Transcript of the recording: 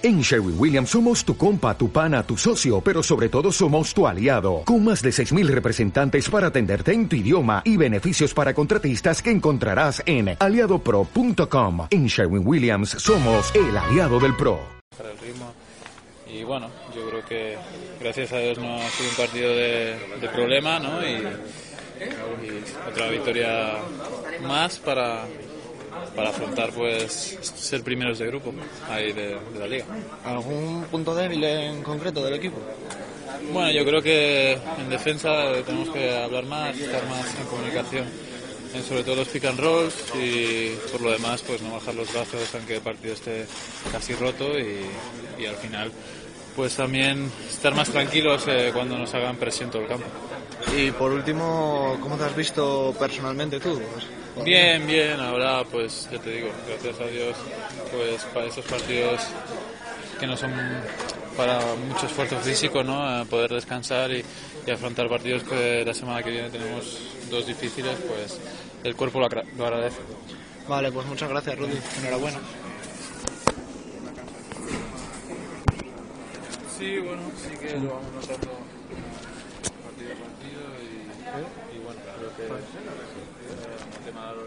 En Sherwin Williams somos tu compa, tu pana, tu socio, pero sobre todo somos tu aliado, con más de 6.000 representantes para atenderte en tu idioma y beneficios para contratistas que encontrarás en aliadopro.com. En Sherwin Williams somos el aliado del PRO. Y bueno, yo creo que gracias a Dios no ha sido un partido de, problema, ¿no? Y otra victoria más para, para afrontar pues ser primeros de grupo ahí de, de la liga. ¿Algún punto débil en concreto del equipo? Bueno, yo creo que en defensa tenemos que hablar más, estar más en comunicación, en sobre todo los pick and rolls y por lo demás pues no bajar los brazos aunque el partido esté casi roto y, y al final pues también estar más tranquilos eh, cuando nos hagan presión todo el campo. Y por último, ¿cómo te has visto personalmente tú? Bien, bien, ahora pues ya te digo, gracias a Dios, pues para esos partidos que no son para mucho esfuerzo físico, ¿no? A poder descansar y, y, afrontar partidos que la semana que viene tenemos dos difíciles, pues el cuerpo lo, lo agradece. Vale, pues muchas gracias Rudy, enhorabuena. Sí, bueno, sí que lo vamos notando partido a partido y, y bueno, creo que el tema de los